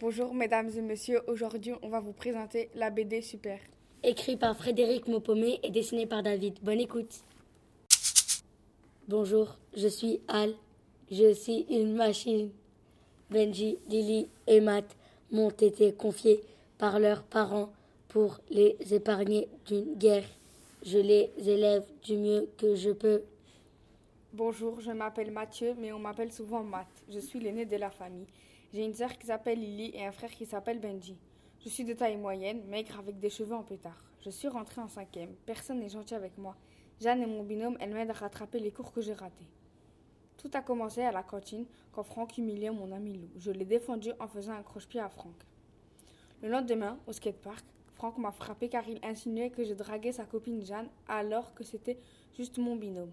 Bonjour mesdames et messieurs, aujourd'hui on va vous présenter la BD Super. Écrit par Frédéric Maupomé et dessiné par David. Bonne écoute. Bonjour, je suis Al. Je suis une machine. Benji, Lily et Matt m'ont été confiés par leurs parents pour les épargner d'une guerre. Je les élève du mieux que je peux. Bonjour, je m'appelle Mathieu, mais on m'appelle souvent Matt. Je suis l'aîné de la famille. J'ai une sœur qui s'appelle Lily et un frère qui s'appelle Benji. Je suis de taille moyenne, maigre avec des cheveux en pétard. Je suis rentrée en cinquième. Personne n'est gentil avec moi. Jeanne et mon binôme, elles m'aident à rattraper les cours que j'ai ratés. Tout a commencé à la cantine quand Franck humiliait mon ami Lou. Je l'ai défendu en faisant un croche-pied à Franck. Le lendemain, au skatepark, Franck m'a frappé car il insinuait que je draguais sa copine Jeanne alors que c'était juste mon binôme.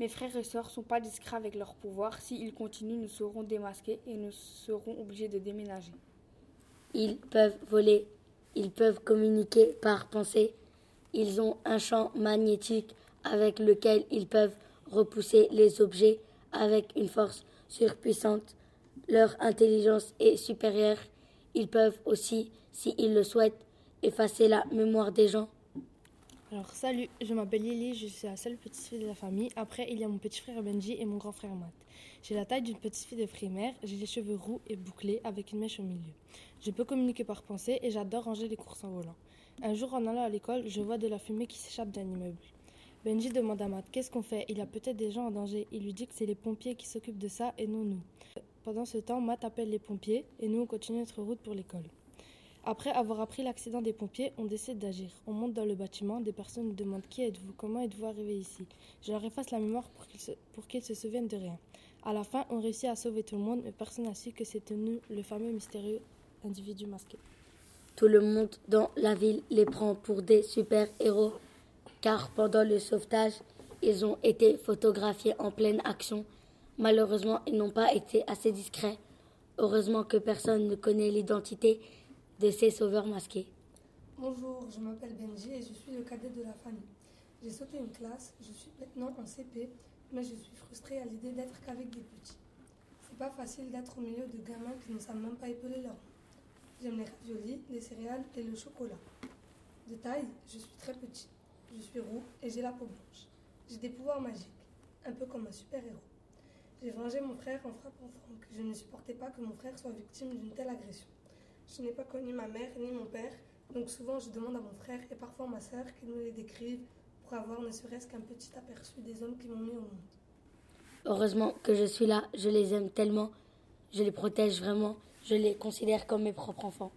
Mes frères et sœurs sont pas discrets avec leur pouvoir. S'ils continuent, nous serons démasqués et nous serons obligés de déménager. Ils peuvent voler, ils peuvent communiquer par pensée. Ils ont un champ magnétique avec lequel ils peuvent repousser les objets avec une force surpuissante. Leur intelligence est supérieure. Ils peuvent aussi, s'ils le souhaitent, effacer la mémoire des gens. Alors salut, je m'appelle Lily, je suis la seule petite fille de la famille. Après, il y a mon petit frère Benji et mon grand frère Matt. J'ai la taille d'une petite fille de primaire, j'ai les cheveux roux et bouclés avec une mèche au milieu. Je peux communiquer par pensée et j'adore ranger les courses en volant. Un jour en allant à l'école, je vois de la fumée qui s'échappe d'un immeuble. Benji demande à Matt qu'est-ce qu'on fait? Il y a peut-être des gens en danger. Il lui dit que c'est les pompiers qui s'occupent de ça et non nous. Pendant ce temps, Matt appelle les pompiers et nous on continue notre route pour l'école. Après avoir appris l'accident des pompiers, on décide d'agir. On monte dans le bâtiment, des personnes nous demandent qui êtes-vous, comment êtes-vous arrivé ici. Je leur efface la mémoire pour qu'ils se, pour se souviennent de rien. À la fin, on réussit à sauver tout le monde, mais personne n'a su que c'était nous, le fameux mystérieux individu masqué. Tout le monde dans la ville les prend pour des super-héros, car pendant le sauvetage, ils ont été photographiés en pleine action. Malheureusement, ils n'ont pas été assez discrets. Heureusement que personne ne connaît l'identité de sauveurs masqués. Bonjour, je m'appelle Benji et je suis le cadet de la famille. J'ai sauté une classe, je suis maintenant en CP, mais je suis frustrée à l'idée d'être qu'avec des petits. C'est pas facile d'être au milieu de gamins qui ne savent même pas épeler leur. J'aime les raviolis, les céréales et le chocolat. De taille, je suis très petit. Je suis roux et j'ai la peau blanche. J'ai des pouvoirs magiques, un peu comme un super-héros. J'ai vengé mon frère en frappant Franck. Je ne supportais pas que mon frère soit victime d'une telle agression. Je n'ai pas connu ma mère ni mon père, donc souvent je demande à mon frère et parfois ma sœur qu'ils nous les décrivent pour avoir ne serait-ce qu'un petit aperçu des hommes qui m'ont mis au monde. Heureusement que je suis là, je les aime tellement, je les protège vraiment, je les considère comme mes propres enfants.